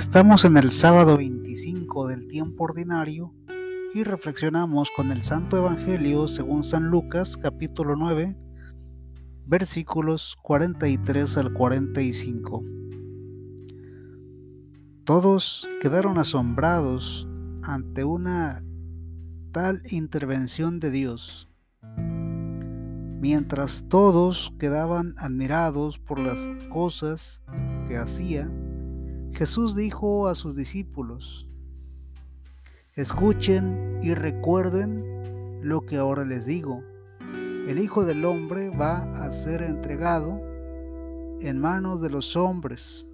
Estamos en el sábado 25 del tiempo ordinario y reflexionamos con el Santo Evangelio según San Lucas capítulo 9 versículos 43 al 45. Todos quedaron asombrados ante una tal intervención de Dios, mientras todos quedaban admirados por las cosas que hacía Jesús dijo a sus discípulos, escuchen y recuerden lo que ahora les digo. El Hijo del Hombre va a ser entregado en manos de los hombres.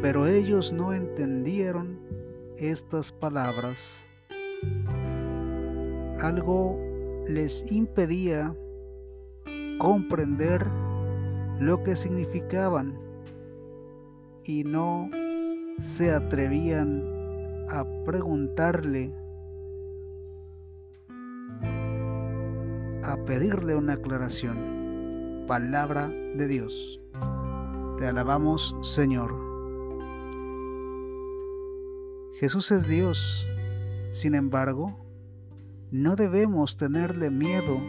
Pero ellos no entendieron estas palabras. Algo les impedía comprender lo que significaban y no se atrevían a preguntarle, a pedirle una aclaración. Palabra de Dios. Te alabamos, Señor. Jesús es Dios. Sin embargo, no debemos tenerle miedo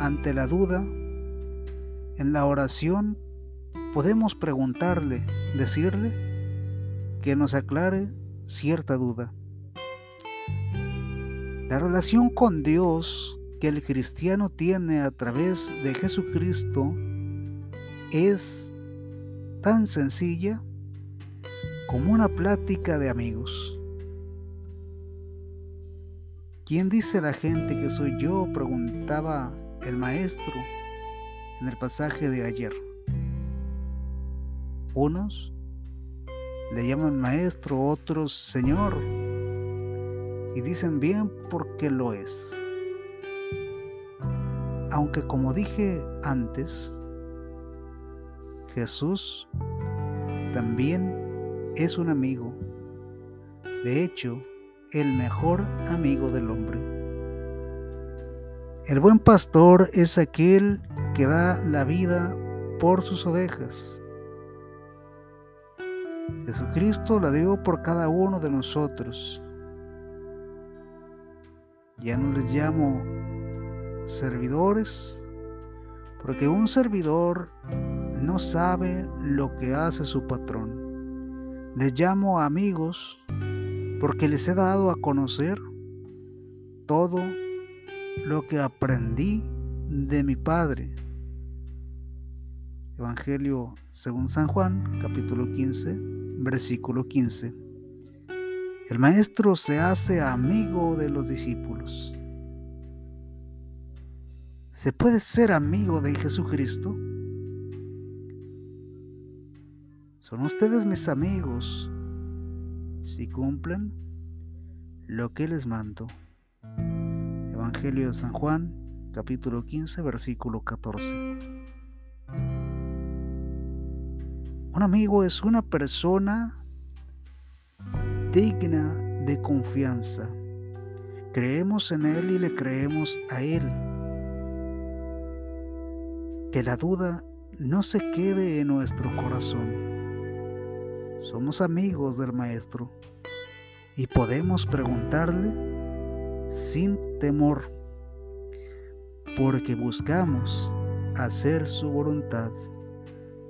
ante la duda. En la oración podemos preguntarle, decirle que nos aclare cierta duda. La relación con Dios que el cristiano tiene a través de Jesucristo es tan sencilla como una plática de amigos. ¿Quién dice la gente que soy yo? preguntaba el maestro en el pasaje de ayer. Unos le llaman maestro, otros señor, y dicen bien porque lo es. Aunque como dije antes, Jesús también es un amigo, de hecho, el mejor amigo del hombre. El buen pastor es aquel que da la vida por sus ovejas. Jesucristo la dio por cada uno de nosotros. Ya no les llamo servidores, porque un servidor no sabe lo que hace su patrón. Les llamo amigos porque les he dado a conocer todo lo que aprendí de mi Padre. Evangelio según San Juan, capítulo 15, versículo 15. El maestro se hace amigo de los discípulos. ¿Se puede ser amigo de Jesucristo? Son ustedes mis amigos si cumplen lo que les mando. Evangelio de San Juan, capítulo 15, versículo 14. Un amigo es una persona digna de confianza. Creemos en Él y le creemos a Él. Que la duda no se quede en nuestro corazón. Somos amigos del Maestro y podemos preguntarle sin temor, porque buscamos hacer su voluntad.